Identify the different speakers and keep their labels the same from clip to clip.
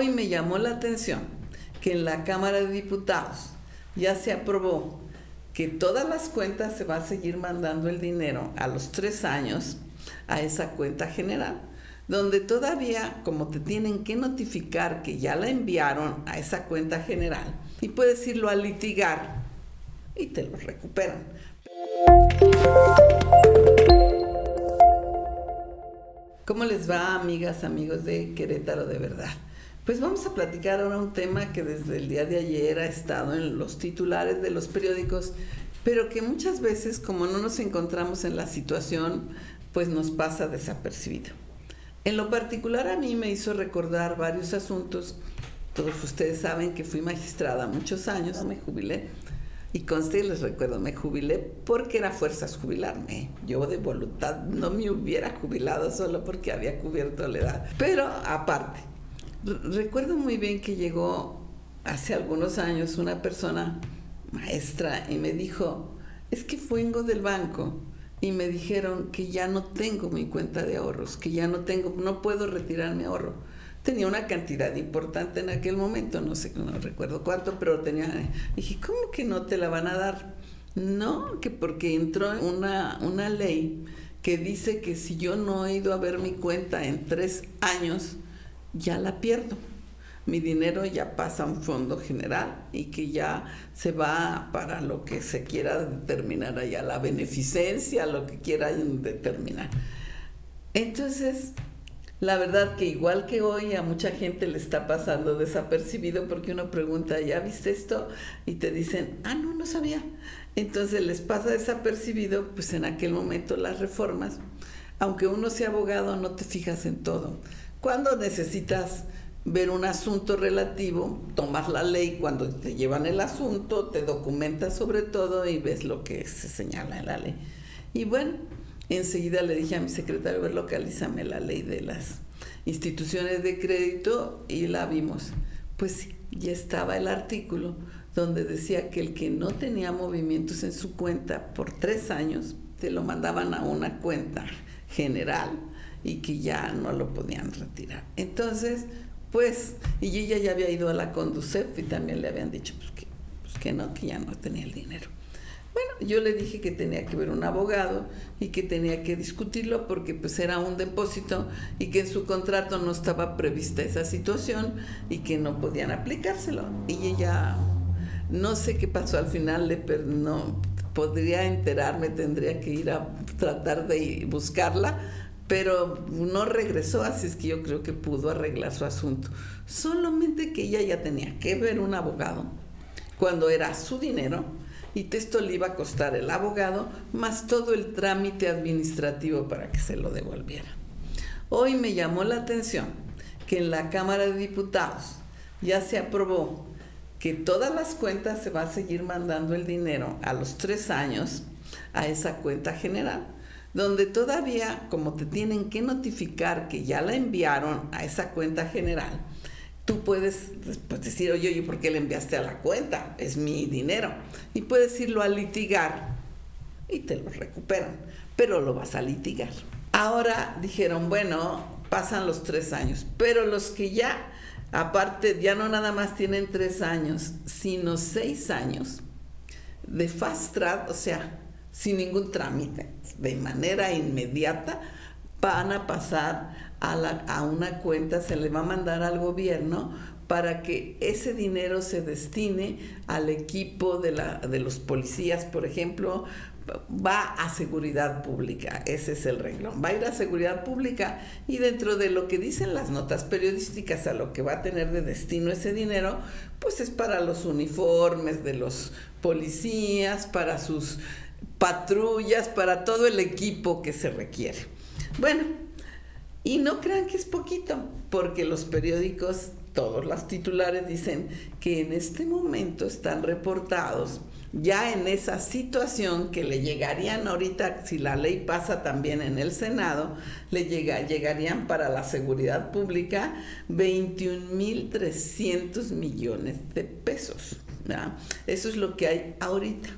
Speaker 1: Hoy me llamó la atención que en la Cámara de Diputados ya se aprobó que todas las cuentas se va a seguir mandando el dinero a los tres años a esa cuenta general, donde todavía como te tienen que notificar que ya la enviaron a esa cuenta general y puedes irlo a litigar y te lo recuperan. ¿Cómo les va, amigas, amigos de Querétaro de verdad? Pues vamos a platicar ahora un tema que desde el día de ayer ha estado en los titulares de los periódicos, pero que muchas veces, como no nos encontramos en la situación, pues nos pasa desapercibido. En lo particular a mí me hizo recordar varios asuntos. Todos ustedes saben que fui magistrada muchos años, me jubilé y conste, les recuerdo, me jubilé porque era fuerzas jubilarme. Yo de voluntad no me hubiera jubilado solo porque había cubierto la edad. Pero aparte, recuerdo muy bien que llegó hace algunos años una persona maestra y me dijo, es que vengo del banco y me dijeron que ya no tengo mi cuenta de ahorros, que ya no tengo, no puedo retirar mi ahorro. Tenía una cantidad importante en aquel momento, no sé, no recuerdo cuánto, pero tenía, dije, ¿cómo que no te la van a dar? No, que porque entró una, una ley que dice que si yo no he ido a ver mi cuenta en tres años, ya la pierdo. Mi dinero ya pasa a un fondo general y que ya se va para lo que se quiera determinar allá, la beneficencia, lo que quiera determinar. Entonces, la verdad que igual que hoy a mucha gente le está pasando desapercibido porque uno pregunta, ¿ya viste esto? Y te dicen, ah, no, no sabía. Entonces les pasa desapercibido, pues en aquel momento las reformas, aunque uno sea abogado, no te fijas en todo. Cuando necesitas ver un asunto relativo, tomas la ley cuando te llevan el asunto, te documentas sobre todo y ves lo que se señala en la ley. Y bueno, Enseguida le dije a mi secretario, ver, localízame la ley de las instituciones de crédito y la vimos. Pues ya estaba el artículo donde decía que el que no tenía movimientos en su cuenta por tres años, te lo mandaban a una cuenta general y que ya no lo podían retirar. Entonces, pues, y ella ya había ido a la Conducef y también le habían dicho pues que, pues que no, que ya no tenía el dinero. Bueno, yo le dije que tenía que ver un abogado y que tenía que discutirlo porque pues era un depósito y que en su contrato no estaba prevista esa situación y que no podían aplicárselo. Y ella, no sé qué pasó al final, le, no podría enterarme, tendría que ir a tratar de buscarla, pero no regresó, así es que yo creo que pudo arreglar su asunto. Solamente que ella ya tenía que ver un abogado cuando era su dinero y esto le iba a costar el abogado más todo el trámite administrativo para que se lo devolviera. Hoy me llamó la atención que en la Cámara de Diputados ya se aprobó que todas las cuentas se va a seguir mandando el dinero a los tres años a esa cuenta general, donde todavía, como te tienen que notificar que ya la enviaron a esa cuenta general, tú puedes pues, decir, oye, oye, ¿por qué le enviaste a la cuenta? Es mi dinero. Y puedes irlo a litigar y te lo recuperan, pero lo vas a litigar. Ahora dijeron, bueno, pasan los tres años, pero los que ya, aparte, ya no nada más tienen tres años, sino seis años de fast track, o sea, sin ningún trámite, de manera inmediata, van a pasar a, una cuenta, se le va a mandar al gobierno para que ese dinero se destine al equipo de, la, de los policías, por ejemplo, va a seguridad pública, ese es el renglón, va a ir a seguridad pública y dentro de lo que dicen las notas periodísticas a lo que va a tener de destino ese dinero, pues es para los uniformes de los policías, para sus patrullas, para todo el equipo que se requiere. Bueno, y no crean que es poquito, porque los periódicos, todos los titulares dicen que en este momento están reportados ya en esa situación que le llegarían ahorita, si la ley pasa también en el Senado, le llega, llegarían para la seguridad pública 21.300 millones de pesos. Eso es lo que hay ahorita.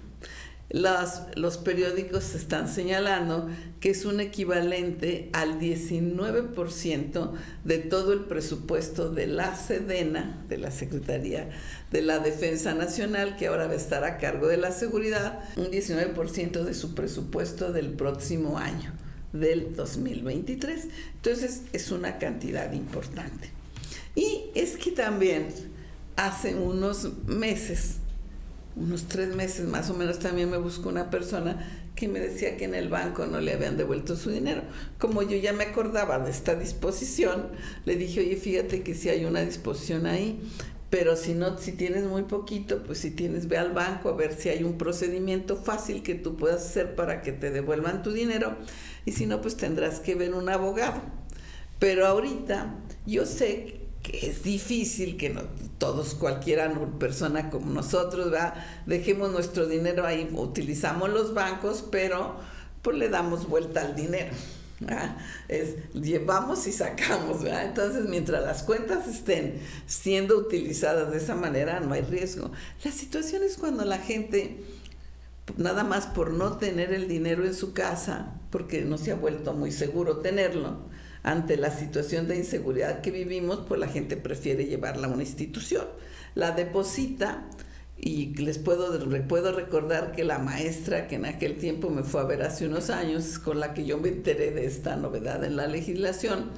Speaker 1: Los, los periódicos están señalando que es un equivalente al 19% de todo el presupuesto de la Sedena, de la Secretaría de la Defensa Nacional, que ahora va a estar a cargo de la seguridad, un 19% de su presupuesto del próximo año, del 2023. Entonces es una cantidad importante. Y es que también hace unos meses, unos tres meses más o menos, también me buscó una persona que me decía que en el banco no le habían devuelto su dinero. Como yo ya me acordaba de esta disposición, le dije, oye, fíjate que si hay una disposición ahí, pero si no, si tienes muy poquito, pues si tienes, ve al banco a ver si hay un procedimiento fácil que tú puedas hacer para que te devuelvan tu dinero, y si no, pues tendrás que ver un abogado. Pero ahorita yo sé que es difícil que no, todos, cualquiera persona como nosotros, dejemos nuestro dinero ahí, utilizamos los bancos, pero pues le damos vuelta al dinero. Llevamos y sacamos, Entonces, mientras las cuentas estén siendo utilizadas de esa manera, no hay riesgo. La situación es cuando la gente, nada más por no tener el dinero en su casa, porque no se ha vuelto muy seguro tenerlo, ante la situación de inseguridad que vivimos, pues la gente prefiere llevarla a una institución. La deposita y les puedo, puedo recordar que la maestra que en aquel tiempo me fue a ver hace unos años, con la que yo me enteré de esta novedad en la legislación,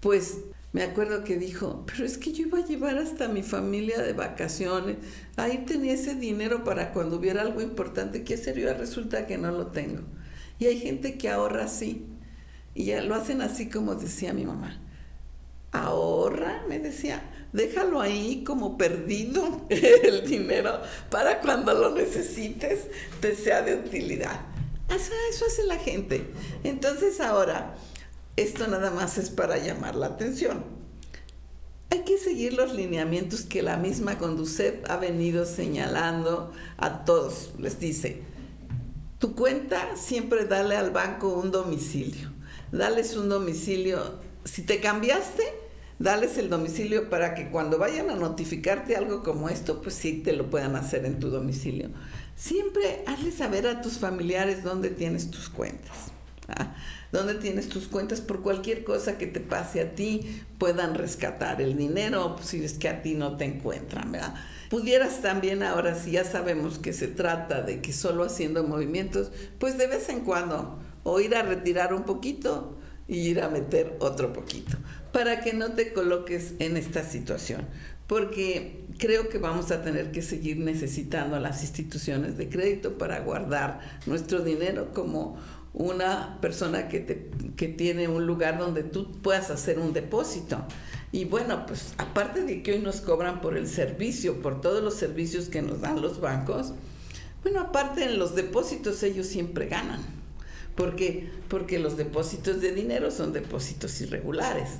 Speaker 1: pues me acuerdo que dijo, pero es que yo iba a llevar hasta mi familia de vacaciones, ahí tenía ese dinero para cuando hubiera algo importante que hacer, y resulta que no lo tengo. Y hay gente que ahorra así, y ya lo hacen así como decía mi mamá. Ahorra, me decía, déjalo ahí como perdido el dinero para cuando lo necesites te sea de utilidad. Eso hace la gente. Entonces ahora, esto nada más es para llamar la atención. Hay que seguir los lineamientos que la misma Conducep ha venido señalando a todos. Les dice, tu cuenta siempre dale al banco un domicilio dales un domicilio. Si te cambiaste, dales el domicilio para que cuando vayan a notificarte algo como esto, pues sí te lo puedan hacer en tu domicilio. Siempre hazle saber a tus familiares dónde tienes tus cuentas. ¿ah? Dónde tienes tus cuentas por cualquier cosa que te pase a ti, puedan rescatar el dinero, pues, si es que a ti no te encuentran, ¿verdad? Pudieras también ahora, si ya sabemos que se trata de que solo haciendo movimientos, pues de vez en cuando o ir a retirar un poquito y ir a meter otro poquito, para que no te coloques en esta situación, porque creo que vamos a tener que seguir necesitando a las instituciones de crédito para guardar nuestro dinero como una persona que, te, que tiene un lugar donde tú puedas hacer un depósito. Y bueno, pues aparte de que hoy nos cobran por el servicio, por todos los servicios que nos dan los bancos, bueno, aparte en los depósitos ellos siempre ganan. Porque, porque los depósitos de dinero son depósitos irregulares.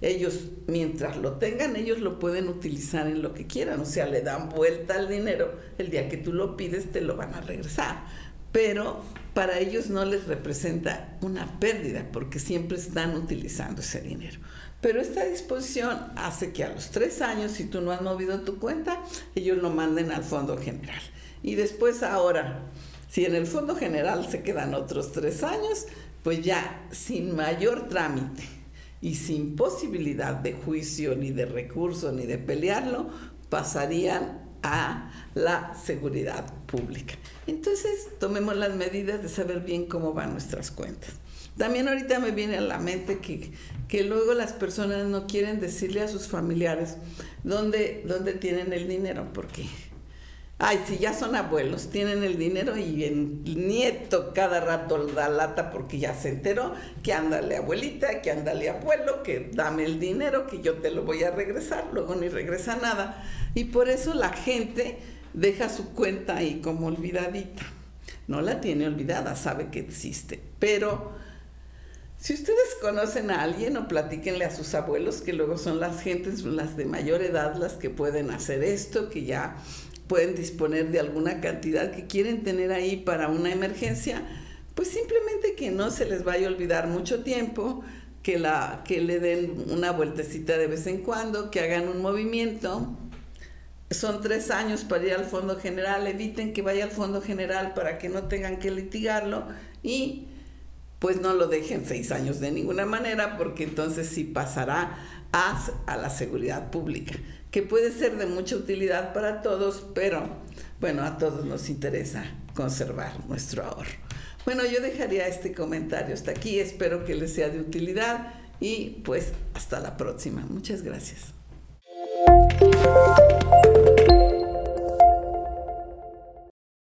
Speaker 1: Ellos, mientras lo tengan, ellos lo pueden utilizar en lo que quieran. O sea, le dan vuelta al dinero. El día que tú lo pides, te lo van a regresar. Pero para ellos no les representa una pérdida porque siempre están utilizando ese dinero. Pero esta disposición hace que a los tres años, si tú no has movido tu cuenta, ellos lo manden al Fondo General. Y después ahora, si en el Fondo General se quedan otros tres años, pues ya sin mayor trámite y sin posibilidad de juicio, ni de recurso, ni de pelearlo, pasarían a la seguridad pública. Entonces, tomemos las medidas de saber bien cómo van nuestras cuentas. También ahorita me viene a la mente que, que luego las personas no quieren decirle a sus familiares dónde, dónde tienen el dinero, porque Ay, si ya son abuelos, tienen el dinero y el nieto cada rato da lata porque ya se enteró que ándale abuelita, que ándale abuelo, que dame el dinero, que yo te lo voy a regresar, luego ni regresa nada. Y por eso la gente deja su cuenta ahí como olvidadita. No la tiene olvidada, sabe que existe. Pero si ustedes conocen a alguien o platíquenle a sus abuelos, que luego son las gentes, las de mayor edad, las que pueden hacer esto, que ya pueden disponer de alguna cantidad que quieren tener ahí para una emergencia, pues simplemente que no se les vaya a olvidar mucho tiempo, que, la, que le den una vueltecita de vez en cuando, que hagan un movimiento, son tres años para ir al Fondo General, eviten que vaya al Fondo General para que no tengan que litigarlo y pues no lo dejen seis años de ninguna manera porque entonces sí pasará a, a la seguridad pública, que puede ser de mucha utilidad para todos, pero bueno, a todos nos interesa conservar nuestro ahorro. Bueno, yo dejaría este comentario hasta aquí, espero que les sea de utilidad y pues hasta la próxima. Muchas gracias.